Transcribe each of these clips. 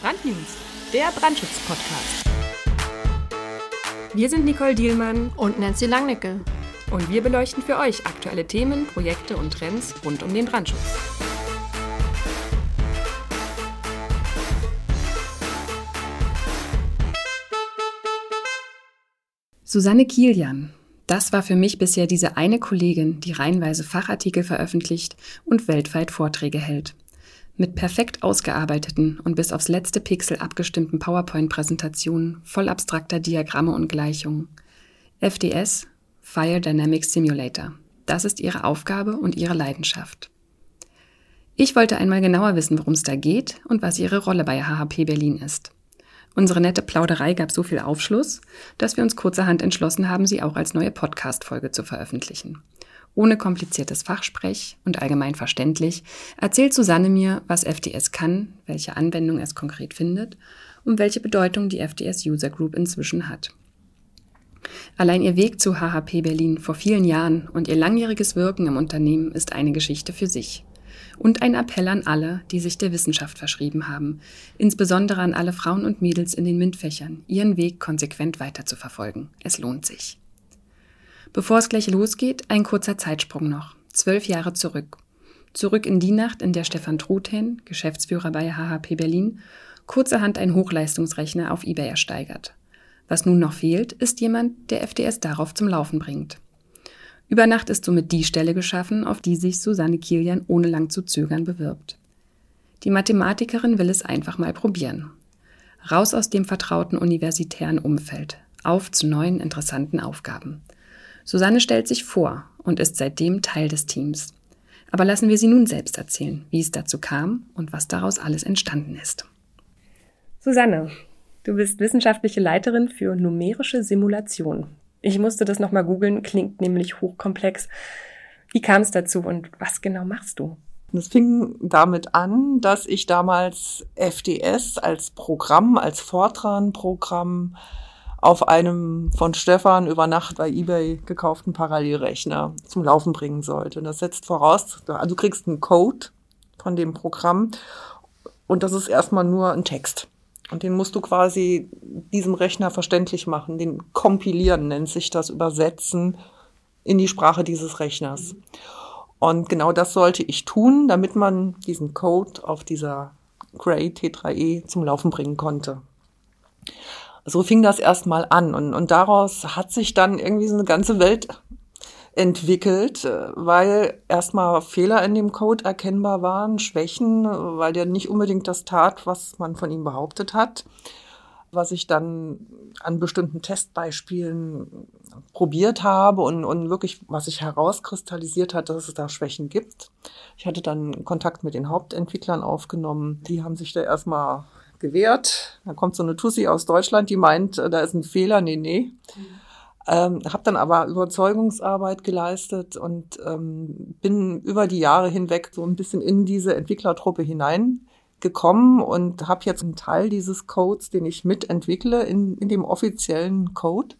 Brandnews, der Brandschutz-Podcast. Wir sind Nicole Dielmann und Nancy Langnickel. Und wir beleuchten für euch aktuelle Themen, Projekte und Trends rund um den Brandschutz. Susanne Kilian. Das war für mich bisher diese eine Kollegin, die reihenweise Fachartikel veröffentlicht und weltweit Vorträge hält. Mit perfekt ausgearbeiteten und bis aufs letzte Pixel abgestimmten PowerPoint-Präsentationen voll abstrakter Diagramme und Gleichungen. FDS, Fire Dynamics Simulator. Das ist ihre Aufgabe und ihre Leidenschaft. Ich wollte einmal genauer wissen, worum es da geht und was ihre Rolle bei HHP Berlin ist. Unsere nette Plauderei gab so viel Aufschluss, dass wir uns kurzerhand entschlossen haben, sie auch als neue Podcast-Folge zu veröffentlichen. Ohne kompliziertes Fachsprech und allgemein verständlich erzählt Susanne mir, was FDS kann, welche Anwendung es konkret findet und welche Bedeutung die FDS User Group inzwischen hat. Allein ihr Weg zu HHP Berlin vor vielen Jahren und ihr langjähriges Wirken im Unternehmen ist eine Geschichte für sich. Und ein Appell an alle, die sich der Wissenschaft verschrieben haben, insbesondere an alle Frauen und Mädels in den MINT-Fächern, ihren Weg konsequent weiterzuverfolgen. Es lohnt sich. Bevor es gleich losgeht, ein kurzer Zeitsprung noch. Zwölf Jahre zurück. Zurück in die Nacht, in der Stefan Truthen, Geschäftsführer bei HHP Berlin, kurzerhand einen Hochleistungsrechner auf eBay ersteigert. Was nun noch fehlt, ist jemand, der FDS darauf zum Laufen bringt. Über Nacht ist somit die Stelle geschaffen, auf die sich Susanne Kilian ohne lang zu zögern bewirbt. Die Mathematikerin will es einfach mal probieren. Raus aus dem vertrauten universitären Umfeld, auf zu neuen interessanten Aufgaben. Susanne stellt sich vor und ist seitdem Teil des Teams. Aber lassen wir sie nun selbst erzählen, wie es dazu kam und was daraus alles entstanden ist. Susanne, du bist wissenschaftliche Leiterin für numerische Simulation. Ich musste das nochmal googeln, klingt nämlich hochkomplex. Wie kam es dazu und was genau machst du? Es fing damit an, dass ich damals FDS als Programm, als Fortran-Programm auf einem von Stefan über Nacht bei eBay gekauften Parallelrechner zum Laufen bringen sollte. Und das setzt voraus, also du kriegst einen Code von dem Programm und das ist erstmal nur ein Text. Und den musst du quasi diesem Rechner verständlich machen, den kompilieren nennt sich das, übersetzen in die Sprache dieses Rechners. Und genau das sollte ich tun, damit man diesen Code auf dieser Gray T3E zum Laufen bringen konnte so fing das erstmal an und, und daraus hat sich dann irgendwie so eine ganze Welt entwickelt, äh, weil erstmal Fehler in dem Code erkennbar waren, Schwächen, weil der nicht unbedingt das tat, was man von ihm behauptet hat. Was ich dann an bestimmten Testbeispielen probiert habe und, und wirklich, was sich herauskristallisiert hat, dass es da Schwächen gibt. Ich hatte dann Kontakt mit den Hauptentwicklern aufgenommen. Die haben sich da erstmal gewehrt. Da kommt so eine Tussi aus Deutschland, die meint, äh, da ist ein Fehler. Nee, nee. Ähm, habe dann aber Überzeugungsarbeit geleistet und ähm, bin über die Jahre hinweg so ein bisschen in diese Entwicklertruppe hineingekommen und habe jetzt einen Teil dieses Codes, den ich mitentwickle, in, in dem offiziellen Code.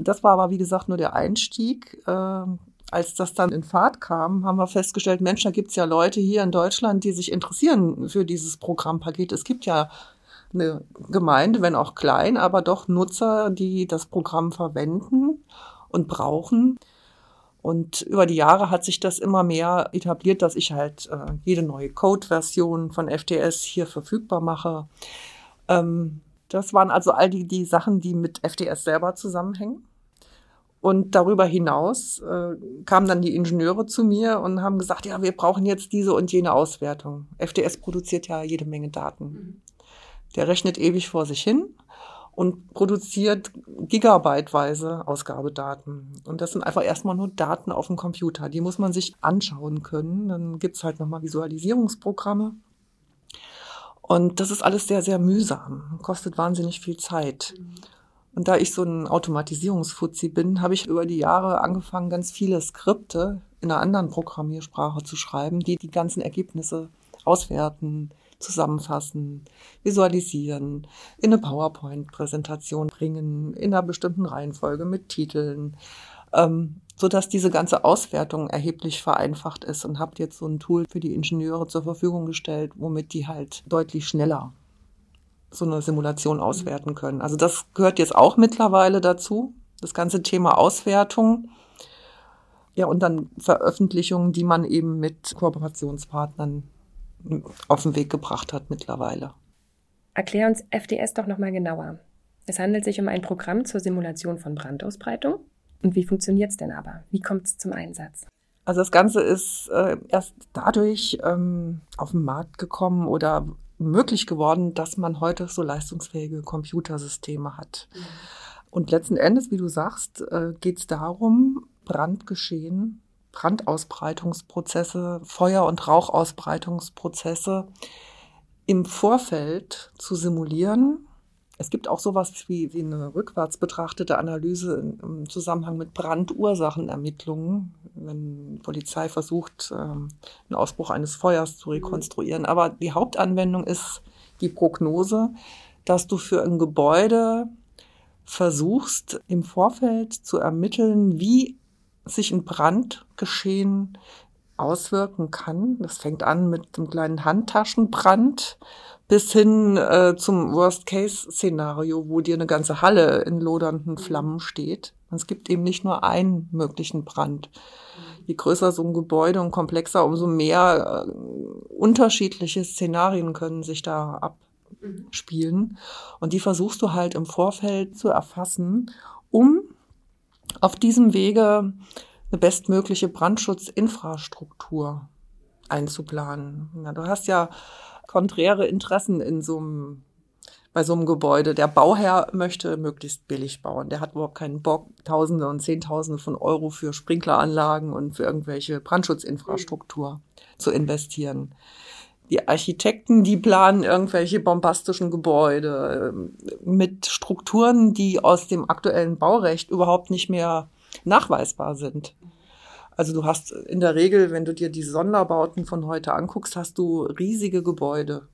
Das war aber, wie gesagt, nur der Einstieg. Äh, als das dann in Fahrt kam, haben wir festgestellt, Mensch, da gibt's ja Leute hier in Deutschland, die sich interessieren für dieses Programmpaket. Es gibt ja eine Gemeinde, wenn auch klein, aber doch Nutzer, die das Programm verwenden und brauchen. Und über die Jahre hat sich das immer mehr etabliert, dass ich halt äh, jede neue Code-Version von FTS hier verfügbar mache. Ähm, das waren also all die, die Sachen, die mit FTS selber zusammenhängen. Und darüber hinaus äh, kamen dann die Ingenieure zu mir und haben gesagt, ja, wir brauchen jetzt diese und jene Auswertung. FDS produziert ja jede Menge Daten. Der rechnet ewig vor sich hin und produziert gigabyteweise Ausgabedaten. Und das sind einfach erstmal nur Daten auf dem Computer. Die muss man sich anschauen können. Dann gibt's halt nochmal Visualisierungsprogramme. Und das ist alles sehr, sehr mühsam, kostet wahnsinnig viel Zeit. Mhm. Und da ich so ein Automatisierungsfuzzi bin, habe ich über die Jahre angefangen, ganz viele Skripte in einer anderen Programmiersprache zu schreiben, die die ganzen Ergebnisse auswerten, zusammenfassen, visualisieren, in eine PowerPoint-Präsentation bringen, in einer bestimmten Reihenfolge mit Titeln, ähm, so dass diese ganze Auswertung erheblich vereinfacht ist und habt jetzt so ein Tool für die Ingenieure zur Verfügung gestellt, womit die halt deutlich schneller so eine Simulation auswerten können. Also das gehört jetzt auch mittlerweile dazu, das ganze Thema Auswertung. Ja, und dann Veröffentlichungen, die man eben mit Kooperationspartnern auf den Weg gebracht hat mittlerweile. Erklär uns FDS doch nochmal genauer. Es handelt sich um ein Programm zur Simulation von Brandausbreitung. Und wie funktioniert es denn aber? Wie kommt es zum Einsatz? Also das Ganze ist äh, erst dadurch ähm, auf den Markt gekommen oder möglich geworden, dass man heute so leistungsfähige Computersysteme hat. Mhm. Und letzten Endes, wie du sagst, äh, geht es darum, Brandgeschehen, Brandausbreitungsprozesse, Feuer- und Rauchausbreitungsprozesse im Vorfeld zu simulieren. Es gibt auch sowas wie, wie eine rückwärts betrachtete Analyse im Zusammenhang mit Brandursachenermittlungen, wenn die Polizei versucht, ähm, einen Ausbruch eines Feuers zu rekonstruieren. Aber die Hauptanwendung ist die Prognose, dass du für ein Gebäude versuchst, im Vorfeld zu ermitteln, wie sich ein Brandgeschehen auswirken kann. Das fängt an mit einem kleinen Handtaschenbrand bis hin äh, zum Worst-Case-Szenario, wo dir eine ganze Halle in lodernden Flammen steht. Es gibt eben nicht nur einen möglichen Brand. Je größer so ein Gebäude und komplexer, umso mehr äh, unterschiedliche Szenarien können sich da abspielen. Und die versuchst du halt im Vorfeld zu erfassen, um auf diesem Wege eine bestmögliche Brandschutzinfrastruktur einzuplanen. Ja, du hast ja konträre Interessen in so einem bei so einem Gebäude. Der Bauherr möchte möglichst billig bauen. Der hat überhaupt keinen Bock, Tausende und Zehntausende von Euro für Sprinkleranlagen und für irgendwelche Brandschutzinfrastruktur zu investieren. Die Architekten, die planen irgendwelche bombastischen Gebäude ähm, mit Strukturen, die aus dem aktuellen Baurecht überhaupt nicht mehr nachweisbar sind. Also du hast in der Regel, wenn du dir die Sonderbauten von heute anguckst, hast du riesige Gebäude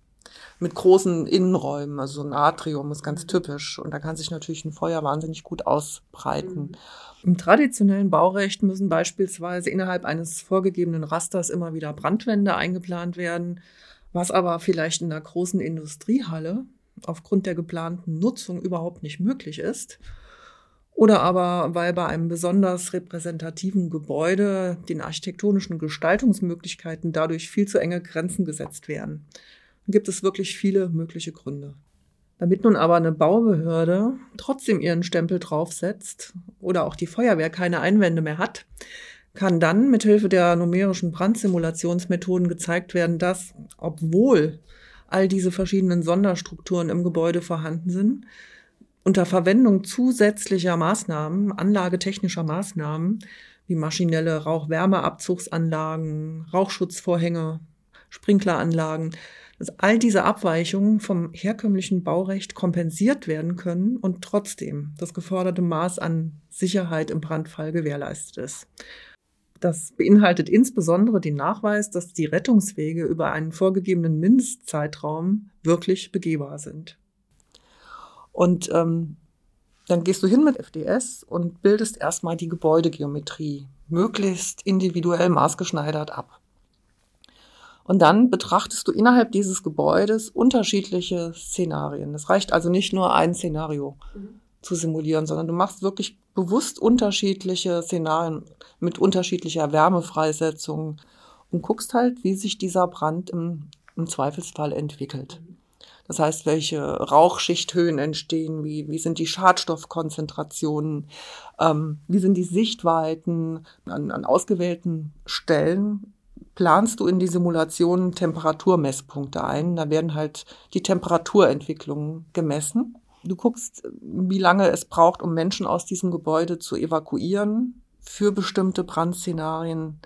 mit großen Innenräumen. Also so ein Atrium ist ganz typisch. Und da kann sich natürlich ein Feuer wahnsinnig gut ausbreiten. Mhm. Im traditionellen Baurecht müssen beispielsweise innerhalb eines vorgegebenen Rasters immer wieder Brandwände eingeplant werden, was aber vielleicht in einer großen Industriehalle aufgrund der geplanten Nutzung überhaupt nicht möglich ist. Oder aber, weil bei einem besonders repräsentativen Gebäude den architektonischen Gestaltungsmöglichkeiten dadurch viel zu enge Grenzen gesetzt werden. Dann gibt es wirklich viele mögliche Gründe. Damit nun aber eine Baubehörde trotzdem ihren Stempel draufsetzt oder auch die Feuerwehr keine Einwände mehr hat, kann dann mithilfe der numerischen Brandsimulationsmethoden gezeigt werden, dass, obwohl all diese verschiedenen Sonderstrukturen im Gebäude vorhanden sind, unter Verwendung zusätzlicher Maßnahmen, anlagetechnischer Maßnahmen, wie maschinelle Rauchwärmeabzugsanlagen, Rauchschutzvorhänge, Sprinkleranlagen, dass all diese Abweichungen vom herkömmlichen Baurecht kompensiert werden können und trotzdem das geforderte Maß an Sicherheit im Brandfall gewährleistet ist. Das beinhaltet insbesondere den Nachweis, dass die Rettungswege über einen vorgegebenen Mindestzeitraum wirklich begehbar sind. Und ähm, dann gehst du hin mit FDS und bildest erstmal die Gebäudegeometrie möglichst individuell maßgeschneidert ab. Und dann betrachtest du innerhalb dieses Gebäudes unterschiedliche Szenarien. Es reicht also nicht nur ein Szenario mhm. zu simulieren, sondern du machst wirklich bewusst unterschiedliche Szenarien mit unterschiedlicher Wärmefreisetzung und guckst halt, wie sich dieser Brand im, im Zweifelsfall entwickelt. Das heißt, welche Rauchschichthöhen entstehen, wie, wie sind die Schadstoffkonzentrationen, ähm, wie sind die Sichtweiten an, an ausgewählten Stellen planst du in die Simulation Temperaturmesspunkte ein. Da werden halt die Temperaturentwicklungen gemessen. Du guckst, wie lange es braucht, um Menschen aus diesem Gebäude zu evakuieren für bestimmte Brandszenarien.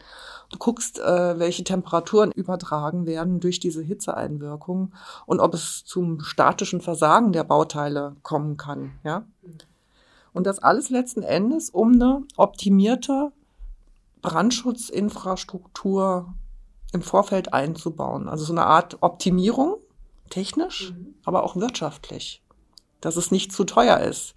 Du guckst, äh, welche Temperaturen übertragen werden durch diese Hitzeeinwirkung und ob es zum statischen Versagen der Bauteile kommen kann. Ja? Und das alles letzten Endes, um eine optimierte Brandschutzinfrastruktur im Vorfeld einzubauen. Also so eine Art Optimierung, technisch, mhm. aber auch wirtschaftlich, dass es nicht zu teuer ist.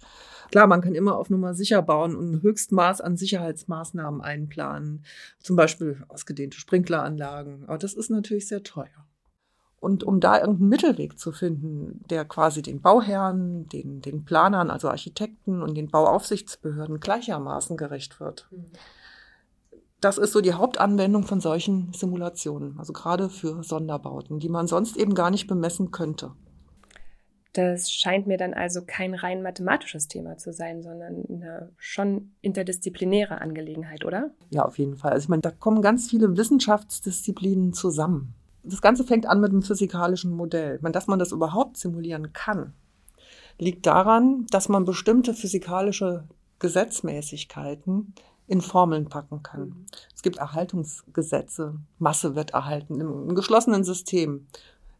Klar, man kann immer auf Nummer sicher bauen und ein Höchstmaß an Sicherheitsmaßnahmen einplanen. Zum Beispiel ausgedehnte Sprinkleranlagen. Aber das ist natürlich sehr teuer. Und um da irgendeinen Mittelweg zu finden, der quasi den Bauherren, den, den Planern, also Architekten und den Bauaufsichtsbehörden gleichermaßen gerecht wird. Mhm. Das ist so die Hauptanwendung von solchen Simulationen, also gerade für Sonderbauten, die man sonst eben gar nicht bemessen könnte. Das scheint mir dann also kein rein mathematisches Thema zu sein, sondern eine schon interdisziplinäre Angelegenheit, oder? Ja, auf jeden Fall. Also ich meine, da kommen ganz viele Wissenschaftsdisziplinen zusammen. Das Ganze fängt an mit einem physikalischen Modell. Ich meine, dass man das überhaupt simulieren kann, liegt daran, dass man bestimmte physikalische Gesetzmäßigkeiten in Formeln packen kann. Mhm. Es gibt Erhaltungsgesetze, Masse wird erhalten im geschlossenen System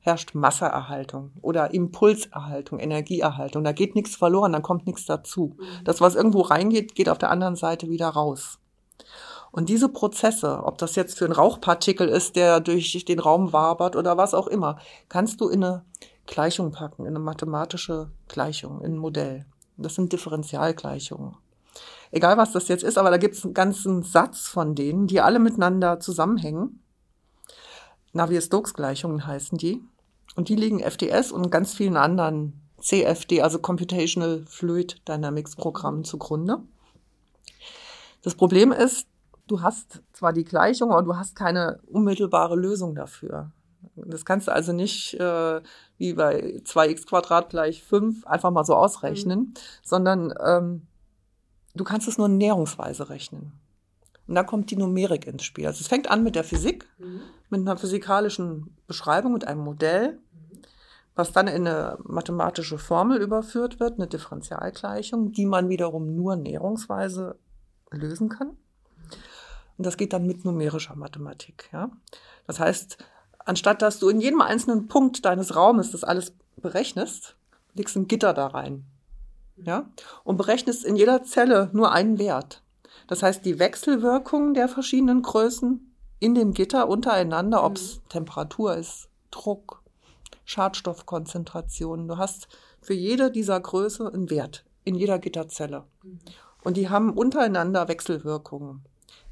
herrscht Masseerhaltung oder Impulserhaltung, Energieerhaltung. Da geht nichts verloren, dann kommt nichts dazu. Mhm. Das, was irgendwo reingeht, geht auf der anderen Seite wieder raus. Und diese Prozesse, ob das jetzt für ein Rauchpartikel ist, der durch den Raum wabert oder was auch immer, kannst du in eine Gleichung packen, in eine mathematische Gleichung, in ein Modell. Das sind Differentialgleichungen. Egal was das jetzt ist, aber da gibt es einen ganzen Satz von denen, die alle miteinander zusammenhängen. Navier-Stokes-Gleichungen heißen die. Und die liegen FDS und ganz vielen anderen CFD, also Computational Fluid Dynamics Programmen zugrunde. Das Problem ist, du hast zwar die Gleichung, aber du hast keine unmittelbare Lösung dafür. Das kannst du also nicht äh, wie bei 2x Quadrat gleich 5 einfach mal so ausrechnen, mhm. sondern ähm, du kannst es nur näherungsweise rechnen. Und da kommt die Numerik ins Spiel. Also es fängt an mit der Physik, mhm. Mit einer physikalischen Beschreibung, mit einem Modell, was dann in eine mathematische Formel überführt wird, eine Differentialgleichung, die man wiederum nur näherungsweise lösen kann. Und das geht dann mit numerischer Mathematik. Ja? Das heißt, anstatt dass du in jedem einzelnen Punkt deines Raumes das alles berechnest, legst ein Gitter da rein. Ja? Und berechnest in jeder Zelle nur einen Wert. Das heißt, die Wechselwirkungen der verschiedenen Größen in dem Gitter untereinander, ob es mhm. Temperatur ist, Druck, Schadstoffkonzentration. Du hast für jede dieser Größe einen Wert in jeder Gitterzelle. Mhm. Und die haben untereinander Wechselwirkungen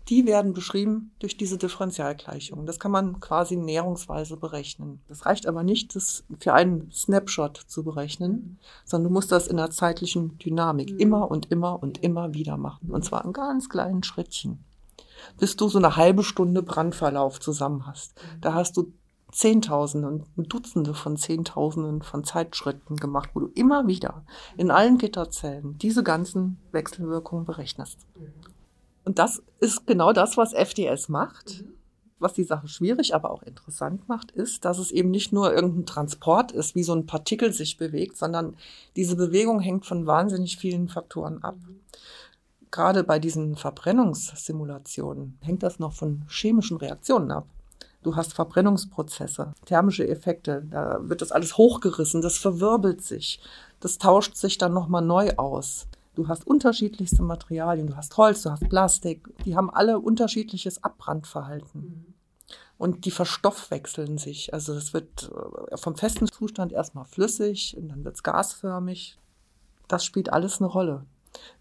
die werden beschrieben durch diese Differentialgleichung. Das kann man quasi näherungsweise berechnen. Das reicht aber nicht, das für einen Snapshot zu berechnen, sondern du musst das in der zeitlichen Dynamik mhm. immer und immer und immer wieder machen. Und zwar in ganz kleinen Schrittchen. Bis du so eine halbe Stunde Brandverlauf zusammen hast. Mhm. Da hast du Zehntausende und Dutzende von Zehntausenden von Zeitschritten gemacht, wo du immer wieder in allen Gitterzellen diese ganzen Wechselwirkungen berechnest. Mhm. Und das ist genau das, was FDS macht. Mhm. Was die Sache schwierig, aber auch interessant macht, ist, dass es eben nicht nur irgendein Transport ist, wie so ein Partikel sich bewegt, sondern diese Bewegung hängt von wahnsinnig vielen Faktoren ab. Gerade bei diesen Verbrennungssimulationen hängt das noch von chemischen Reaktionen ab. Du hast Verbrennungsprozesse, thermische Effekte, da wird das alles hochgerissen, das verwirbelt sich, das tauscht sich dann nochmal neu aus. Du hast unterschiedlichste Materialien, du hast Holz, du hast Plastik, die haben alle unterschiedliches Abbrandverhalten. Und die verstoffwechseln sich. Also es wird äh, vom festen Zustand erstmal flüssig und dann wird es gasförmig. Das spielt alles eine Rolle.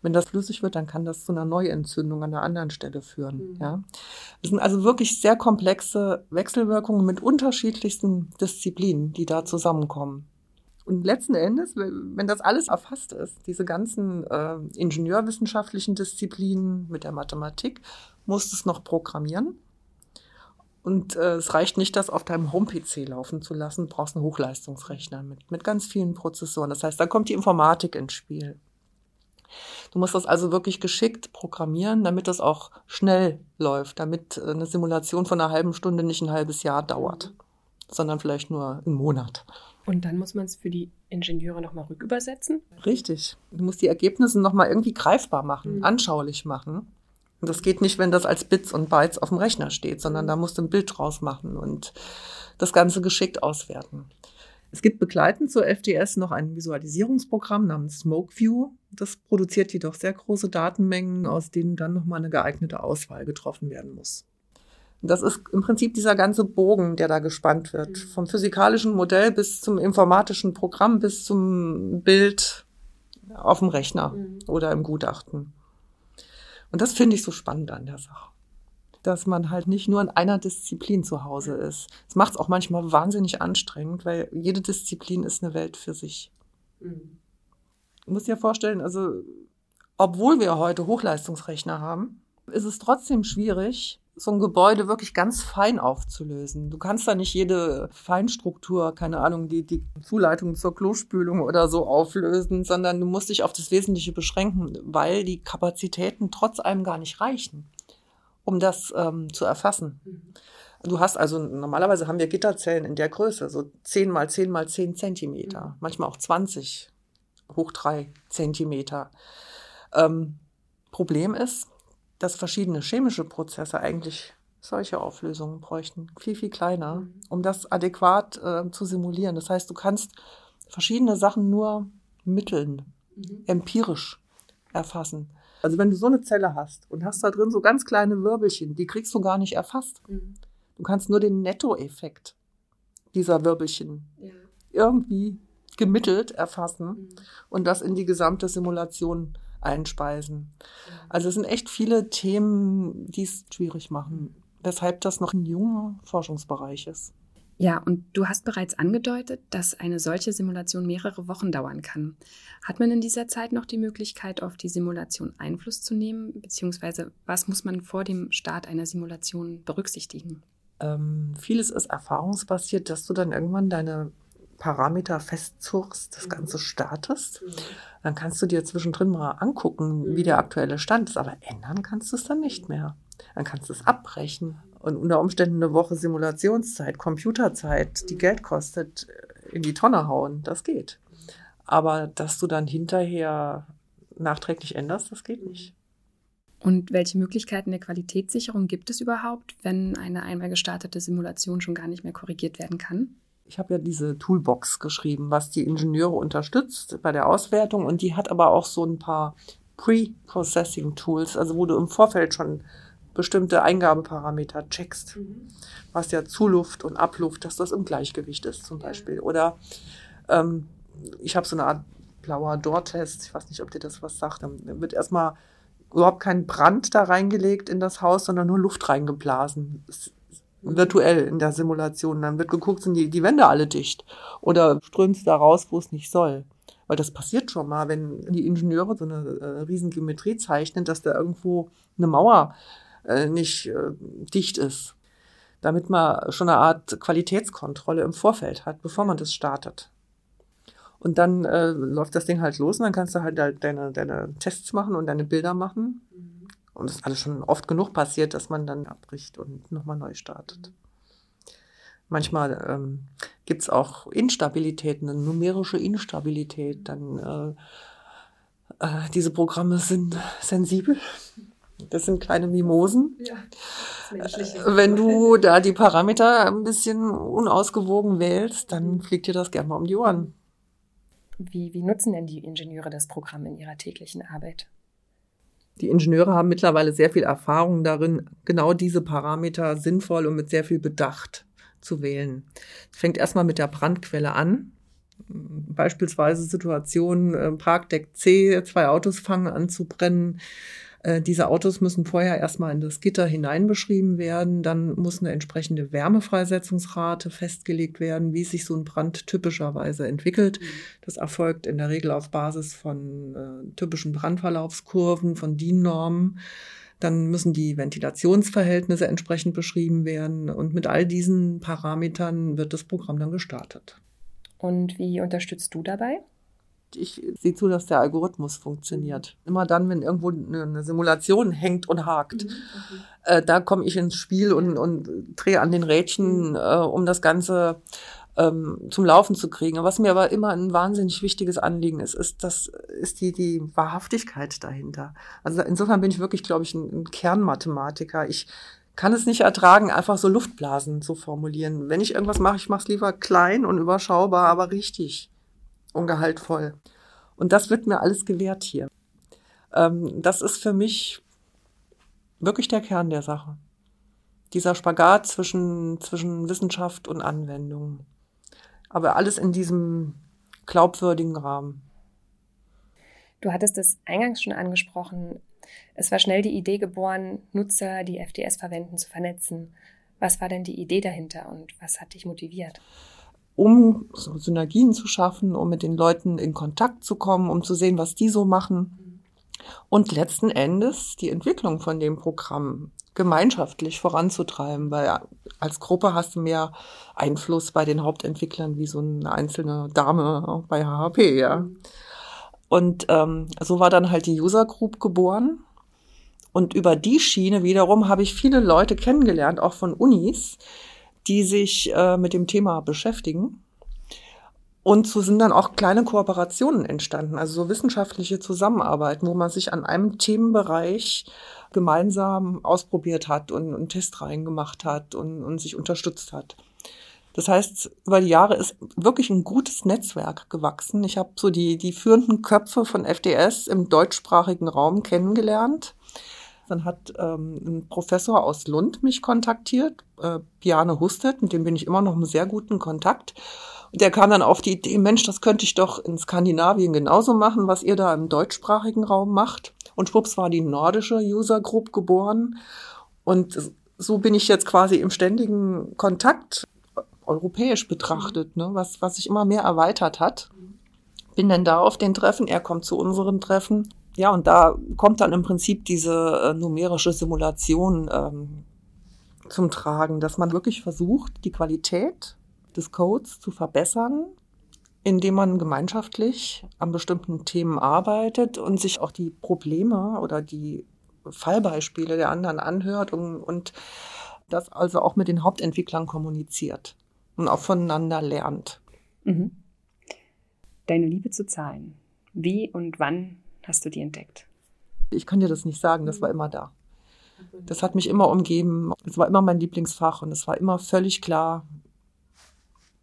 Wenn das flüssig wird, dann kann das zu einer Neuentzündung an der anderen Stelle führen. Mhm. Ja, es sind also wirklich sehr komplexe Wechselwirkungen mit unterschiedlichsten Disziplinen, die da zusammenkommen. Und letzten Endes, wenn das alles erfasst ist, diese ganzen äh, ingenieurwissenschaftlichen Disziplinen mit der Mathematik, musst du es noch programmieren. Und äh, es reicht nicht, das auf deinem Home-PC laufen zu lassen. Du brauchst einen Hochleistungsrechner mit, mit ganz vielen Prozessoren. Das heißt, da kommt die Informatik ins Spiel. Du musst das also wirklich geschickt programmieren, damit das auch schnell läuft, damit äh, eine Simulation von einer halben Stunde nicht ein halbes Jahr dauert, sondern vielleicht nur einen Monat. Und dann muss man es für die Ingenieure nochmal rückübersetzen? Richtig. Du musst die Ergebnisse nochmal irgendwie greifbar machen, mhm. anschaulich machen. Und das geht nicht, wenn das als Bits und Bytes auf dem Rechner steht, sondern mhm. da musst du ein Bild draus machen und das Ganze geschickt auswerten. Es gibt begleitend zur FDS noch ein Visualisierungsprogramm namens SmokeView. Das produziert jedoch sehr große Datenmengen, aus denen dann nochmal eine geeignete Auswahl getroffen werden muss. Das ist im Prinzip dieser ganze Bogen, der da gespannt wird. Mhm. Vom physikalischen Modell bis zum informatischen Programm bis zum Bild auf dem Rechner mhm. oder im Gutachten. Und das finde ich so spannend an der Sache. Dass man halt nicht nur in einer Disziplin zu Hause ist. Das macht es auch manchmal wahnsinnig anstrengend, weil jede Disziplin ist eine Welt für sich. Mhm. Du musst dir vorstellen, also obwohl wir heute Hochleistungsrechner haben, ist es trotzdem schwierig, so ein Gebäude wirklich ganz fein aufzulösen. Du kannst da nicht jede Feinstruktur, keine Ahnung, die, die Zuleitung zur Klospülung oder so auflösen, sondern du musst dich auf das Wesentliche beschränken, weil die Kapazitäten trotz allem gar nicht reichen, um das ähm, zu erfassen. Du hast also, normalerweise haben wir Gitterzellen in der Größe, so 10 mal 10 mal 10 Zentimeter, manchmal auch 20 hoch 3 Zentimeter. Ähm, Problem ist, dass verschiedene chemische Prozesse eigentlich solche Auflösungen bräuchten, viel, viel kleiner, mhm. um das adäquat äh, zu simulieren. Das heißt, du kannst verschiedene Sachen nur mitteln, mhm. empirisch erfassen. Also wenn du so eine Zelle hast und hast da drin so ganz kleine Wirbelchen, die kriegst du gar nicht erfasst. Mhm. Du kannst nur den Nettoeffekt dieser Wirbelchen ja. irgendwie gemittelt erfassen mhm. und das in die gesamte Simulation einspeisen. Also es sind echt viele Themen, die es schwierig machen, weshalb das noch ein junger Forschungsbereich ist. Ja, und du hast bereits angedeutet, dass eine solche Simulation mehrere Wochen dauern kann. Hat man in dieser Zeit noch die Möglichkeit, auf die Simulation Einfluss zu nehmen? Beziehungsweise was muss man vor dem Start einer Simulation berücksichtigen? Ähm, vieles ist erfahrungsbasiert, dass du dann irgendwann deine Parameter festzurst, das Ganze startest, mhm. dann kannst du dir zwischendrin mal angucken, wie der mhm. aktuelle Stand ist, aber ändern kannst du es dann nicht mehr. Dann kannst du es abbrechen und unter Umständen eine Woche Simulationszeit, Computerzeit, die. Geld kostet, in die Tonne hauen. Das geht. Aber dass du dann hinterher nachträglich änderst, das geht nicht. Und welche Möglichkeiten der Qualitätssicherung gibt es überhaupt, wenn eine einmal gestartete Simulation schon gar nicht mehr korrigiert werden kann? ich habe ja diese Toolbox geschrieben, was die Ingenieure unterstützt bei der Auswertung und die hat aber auch so ein paar Pre-Processing Tools, also wo du im Vorfeld schon bestimmte Eingabeparameter checkst, mhm. was ja Zuluft und Abluft, dass das im Gleichgewicht ist zum Beispiel. Oder ähm, ich habe so eine Art blauer Door-Test, ich weiß nicht, ob dir das was sagt, dann wird erstmal überhaupt kein Brand da reingelegt in das Haus, sondern nur Luft reingeblasen. Es virtuell in der Simulation. Dann wird geguckt, sind die, die Wände alle dicht oder strömt es da raus, wo es nicht soll. Weil das passiert schon mal, wenn die Ingenieure so eine äh, riesen Geometrie zeichnen, dass da irgendwo eine Mauer äh, nicht äh, dicht ist. Damit man schon eine Art Qualitätskontrolle im Vorfeld hat, bevor man das startet. Und dann äh, läuft das Ding halt los und dann kannst du halt deine, deine Tests machen und deine Bilder machen. Mhm und es ist alles schon oft genug passiert, dass man dann abbricht und nochmal neu startet. Manchmal ähm, gibt es auch Instabilitäten, eine numerische Instabilität. Dann äh, äh, diese Programme sind sensibel. Das sind kleine Mimosen. Ja, äh, Wenn du da die Parameter ein bisschen unausgewogen wählst, dann fliegt dir das gerne mal um die Ohren. Wie, wie nutzen denn die Ingenieure das Programm in ihrer täglichen Arbeit? Die Ingenieure haben mittlerweile sehr viel Erfahrung darin, genau diese Parameter sinnvoll und mit sehr viel Bedacht zu wählen. Es fängt erstmal mit der Brandquelle an. Beispielsweise Situation, äh, Parkdeck C, zwei Autos fangen an zu brennen. Äh, diese Autos müssen vorher erstmal in das Gitter hineinbeschrieben werden. Dann muss eine entsprechende Wärmefreisetzungsrate festgelegt werden, wie sich so ein Brand typischerweise entwickelt. Mhm. Das erfolgt in der Regel auf Basis von äh, typischen Brandverlaufskurven, von DIN-Normen. Dann müssen die Ventilationsverhältnisse entsprechend beschrieben werden. Und mit all diesen Parametern wird das Programm dann gestartet. Und wie unterstützt du dabei? Ich sehe zu, dass der Algorithmus funktioniert. Immer dann, wenn irgendwo eine Simulation hängt und hakt, mhm, okay. äh, da komme ich ins Spiel und, und drehe an den Rädchen, mhm. äh, um das Ganze ähm, zum Laufen zu kriegen. Was mir aber immer ein wahnsinnig wichtiges Anliegen ist, ist, das ist die, die Wahrhaftigkeit dahinter. Also insofern bin ich wirklich, glaube ich, ein, ein Kernmathematiker. Ich kann es nicht ertragen, einfach so Luftblasen zu formulieren. Wenn ich irgendwas mache, ich mache es lieber klein und überschaubar, aber richtig und gehaltvoll. Und das wird mir alles gewährt hier. Ähm, das ist für mich wirklich der Kern der Sache. Dieser Spagat zwischen, zwischen Wissenschaft und Anwendung. Aber alles in diesem glaubwürdigen Rahmen. Du hattest es eingangs schon angesprochen. Es war schnell die Idee geboren, Nutzer, die FDS verwenden, zu vernetzen. Was war denn die Idee dahinter und was hat dich motiviert? Um so Synergien zu schaffen, um mit den Leuten in Kontakt zu kommen, um zu sehen, was die so machen. Und letzten Endes die Entwicklung von dem Programm gemeinschaftlich voranzutreiben, weil als Gruppe hast du mehr Einfluss bei den Hauptentwicklern wie so eine einzelne Dame bei HHP, ja. Und ähm, so war dann halt die User Group geboren. Und über die Schiene wiederum habe ich viele Leute kennengelernt, auch von Unis, die sich äh, mit dem Thema beschäftigen. Und so sind dann auch kleine Kooperationen entstanden, also so wissenschaftliche Zusammenarbeiten, wo man sich an einem Themenbereich gemeinsam ausprobiert hat und, und Testreihen gemacht hat und, und sich unterstützt hat. Das heißt, über die Jahre ist wirklich ein gutes Netzwerk gewachsen. Ich habe so die, die führenden Köpfe von FDS im deutschsprachigen Raum kennengelernt. Dann hat ähm, ein Professor aus Lund mich kontaktiert, äh, Piane Hustet, mit dem bin ich immer noch im sehr guten Kontakt. Und der kam dann auf die Idee, Mensch, das könnte ich doch in Skandinavien genauso machen, was ihr da im deutschsprachigen Raum macht. Und schwupps war die nordische User Group geboren. Und so bin ich jetzt quasi im ständigen Kontakt, europäisch betrachtet, ne, was, was sich immer mehr erweitert hat. Bin dann da auf den Treffen, er kommt zu unseren Treffen. Ja, und da kommt dann im Prinzip diese äh, numerische Simulation ähm, zum Tragen, dass man wirklich versucht, die Qualität des Codes zu verbessern indem man gemeinschaftlich an bestimmten Themen arbeitet und sich auch die Probleme oder die Fallbeispiele der anderen anhört und, und das also auch mit den Hauptentwicklern kommuniziert und auch voneinander lernt. Mhm. Deine Liebe zu Zahlen. Wie und wann hast du die entdeckt? Ich kann dir das nicht sagen, das war immer da. Das hat mich immer umgeben. Es war immer mein Lieblingsfach und es war immer völlig klar,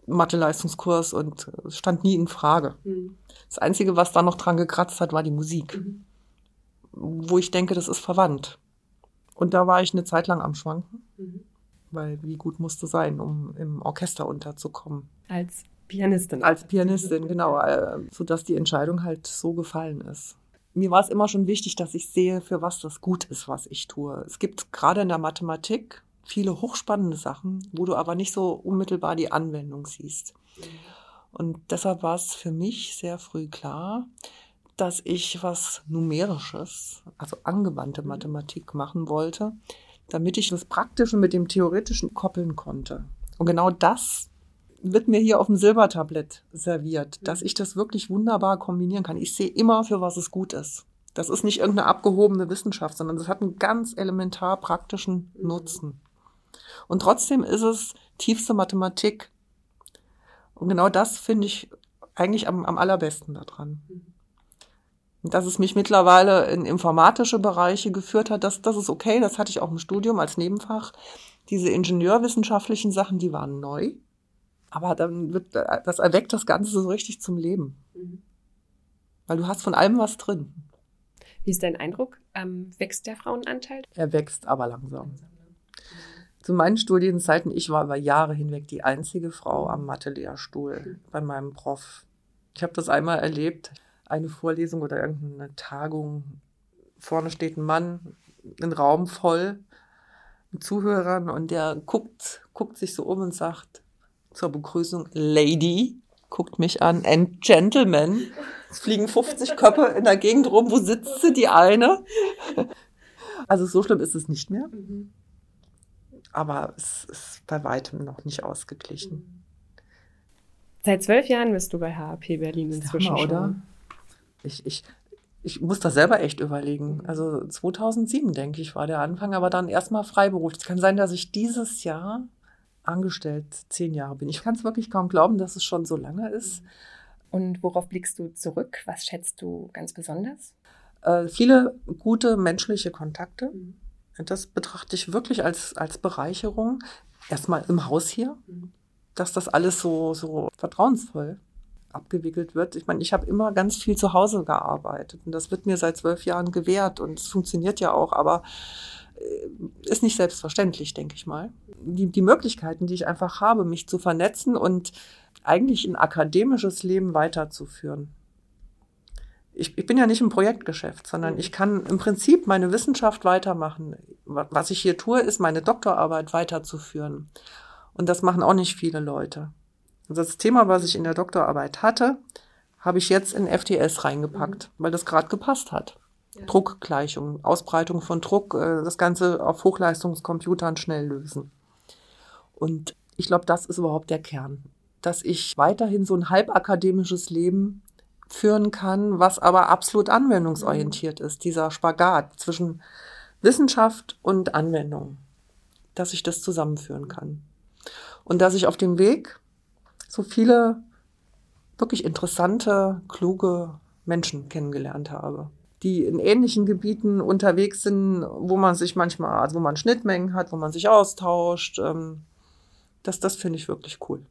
Mathe-Leistungskurs und es stand nie in Frage. Mhm. Das Einzige, was da noch dran gekratzt hat, war die Musik. Mhm. Wo ich denke, das ist verwandt. Und da war ich eine Zeit lang am Schwanken. Mhm. Weil wie gut musste sein, um im Orchester unterzukommen. Als Pianistin. Als Pianistin, genau. Äh, sodass die Entscheidung halt so gefallen ist. Mir war es immer schon wichtig, dass ich sehe, für was das gut ist, was ich tue. Es gibt gerade in der Mathematik viele hochspannende Sachen, wo du aber nicht so unmittelbar die Anwendung siehst. Und deshalb war es für mich sehr früh klar, dass ich was Numerisches, also angewandte mhm. Mathematik machen wollte, damit ich das Praktische mit dem Theoretischen koppeln konnte. Und genau das wird mir hier auf dem Silbertablett serviert, dass mhm. ich das wirklich wunderbar kombinieren kann. Ich sehe immer, für was es gut ist. Das ist nicht irgendeine abgehobene Wissenschaft, sondern es hat einen ganz elementar praktischen mhm. Nutzen. Und trotzdem ist es tiefste Mathematik. Und genau das finde ich eigentlich am, am allerbesten daran. Und dass es mich mittlerweile in informatische Bereiche geführt hat, das, das ist okay, das hatte ich auch im Studium als Nebenfach. Diese ingenieurwissenschaftlichen Sachen, die waren neu. Aber dann wird, das erweckt das Ganze so richtig zum Leben. Mhm. Weil du hast von allem was drin. Wie ist dein Eindruck? Ähm, wächst der Frauenanteil? Er wächst aber langsam. langsam zu meinen Studienzeiten, ich war über Jahre hinweg die einzige Frau am Mathe-Lehrstuhl bei meinem Prof. Ich habe das einmal erlebt, eine Vorlesung oder irgendeine Tagung. Vorne steht ein Mann, ein Raum voll mit Zuhörern und der guckt, guckt sich so um und sagt zur Begrüßung, Lady, guckt mich an, and Gentleman. Es fliegen 50 Köpfe in der Gegend rum. Wo sitzt sie, die eine? Also so schlimm ist es nicht mehr. Mhm aber es ist bei weitem noch nicht ausgeglichen. Seit zwölf Jahren bist du bei HAP Berlin inzwischen Hammer, oder? Ich, ich, ich muss das selber echt überlegen. Also 2007, denke ich, war der Anfang, aber dann erstmal freiberuflich. Es kann sein, dass ich dieses Jahr angestellt zehn Jahre bin. Ich kann es wirklich kaum glauben, dass es schon so lange ist. Und worauf blickst du zurück? Was schätzt du ganz besonders? Äh, viele gute menschliche Kontakte. Mhm das betrachte ich wirklich als, als Bereicherung. Erstmal im Haus hier, dass das alles so, so vertrauensvoll abgewickelt wird. Ich meine, ich habe immer ganz viel zu Hause gearbeitet und das wird mir seit zwölf Jahren gewährt und es funktioniert ja auch, aber ist nicht selbstverständlich, denke ich mal. Die, die Möglichkeiten, die ich einfach habe, mich zu vernetzen und eigentlich ein akademisches Leben weiterzuführen, ich, ich bin ja nicht im Projektgeschäft, sondern ich kann im Prinzip meine Wissenschaft weitermachen. Was ich hier tue, ist meine Doktorarbeit weiterzuführen. Und das machen auch nicht viele Leute. Also das Thema, was ich in der Doktorarbeit hatte, habe ich jetzt in FTS reingepackt, mhm. weil das gerade gepasst hat. Ja. Druckgleichung, Ausbreitung von Druck, äh, das Ganze auf Hochleistungscomputern schnell lösen. Und ich glaube, das ist überhaupt der Kern, dass ich weiterhin so ein halbakademisches Leben führen kann, was aber absolut anwendungsorientiert ist, dieser Spagat zwischen Wissenschaft und Anwendung, dass ich das zusammenführen kann. Und dass ich auf dem Weg so viele wirklich interessante, kluge Menschen kennengelernt habe, die in ähnlichen Gebieten unterwegs sind, wo man sich manchmal, also wo man Schnittmengen hat, wo man sich austauscht. Ähm, das, das finde ich wirklich cool.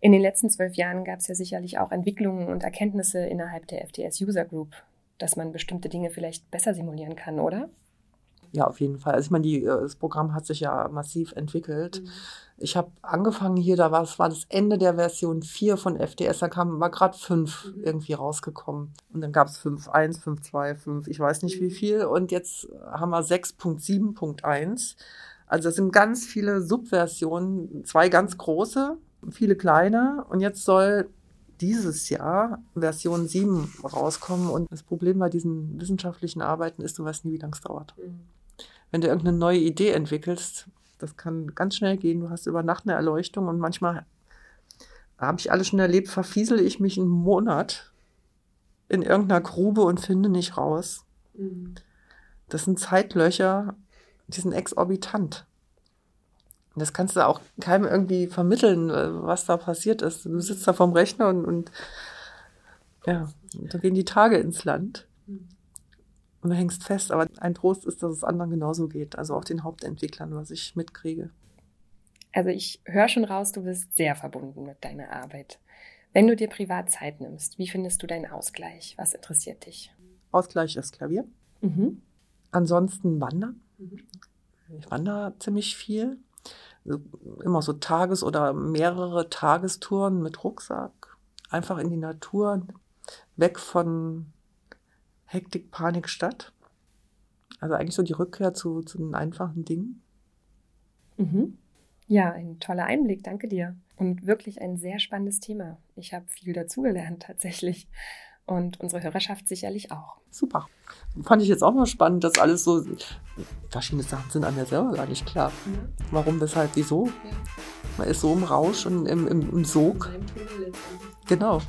In den letzten zwölf Jahren gab es ja sicherlich auch Entwicklungen und Erkenntnisse innerhalb der FTS User Group, dass man bestimmte Dinge vielleicht besser simulieren kann, oder? Ja, auf jeden Fall. Also ich meine, die, äh, das Programm hat sich ja massiv entwickelt. Mhm. Ich habe angefangen hier, da war es war das Ende der Version 4 von FTS, da kam, war gerade 5 mhm. irgendwie rausgekommen. Und dann gab es 5.1, 5.2, 5, ich weiß nicht mhm. wie viel. Und jetzt haben wir 6.7.1. Also es sind ganz viele Subversionen, zwei ganz große viele kleine und jetzt soll dieses Jahr Version 7 rauskommen und das Problem bei diesen wissenschaftlichen Arbeiten ist, du weißt nie, wie lange es dauert. Mhm. Wenn du irgendeine neue Idee entwickelst, das kann ganz schnell gehen, du hast über Nacht eine Erleuchtung und manchmal habe ich alles schon erlebt, verfiesel ich mich einen Monat in irgendeiner Grube und finde nicht raus. Mhm. Das sind Zeitlöcher, die sind exorbitant. Das kannst du auch keinem irgendwie vermitteln, äh, was da passiert ist. Du sitzt da vorm Rechner und, und ja, da gehen die Tage ins Land. Und du hängst fest. Aber ein Trost ist, dass es anderen genauso geht. Also auch den Hauptentwicklern, was ich mitkriege. Also ich höre schon raus, du bist sehr verbunden mit deiner Arbeit. Wenn du dir privat Zeit nimmst, wie findest du deinen Ausgleich? Was interessiert dich? Ausgleich ist Klavier. Mhm. Ansonsten Wandern. Ich wandere ziemlich viel immer so Tages- oder mehrere Tagestouren mit Rucksack. Einfach in die Natur, weg von Hektik, Panik, Stadt. Also eigentlich so die Rückkehr zu, zu den einfachen Dingen. Mhm. Ja, ein toller Einblick, danke dir. Und wirklich ein sehr spannendes Thema. Ich habe viel dazugelernt tatsächlich und unsere Hörerschaft sicherlich auch. Super. Fand ich jetzt auch mal spannend, dass alles so verschiedene Sachen sind an mir selber gar nicht klar. Ja. Warum, weshalb, wieso? Ja. Man ist so im Rausch und im, im, im Sog. Genau.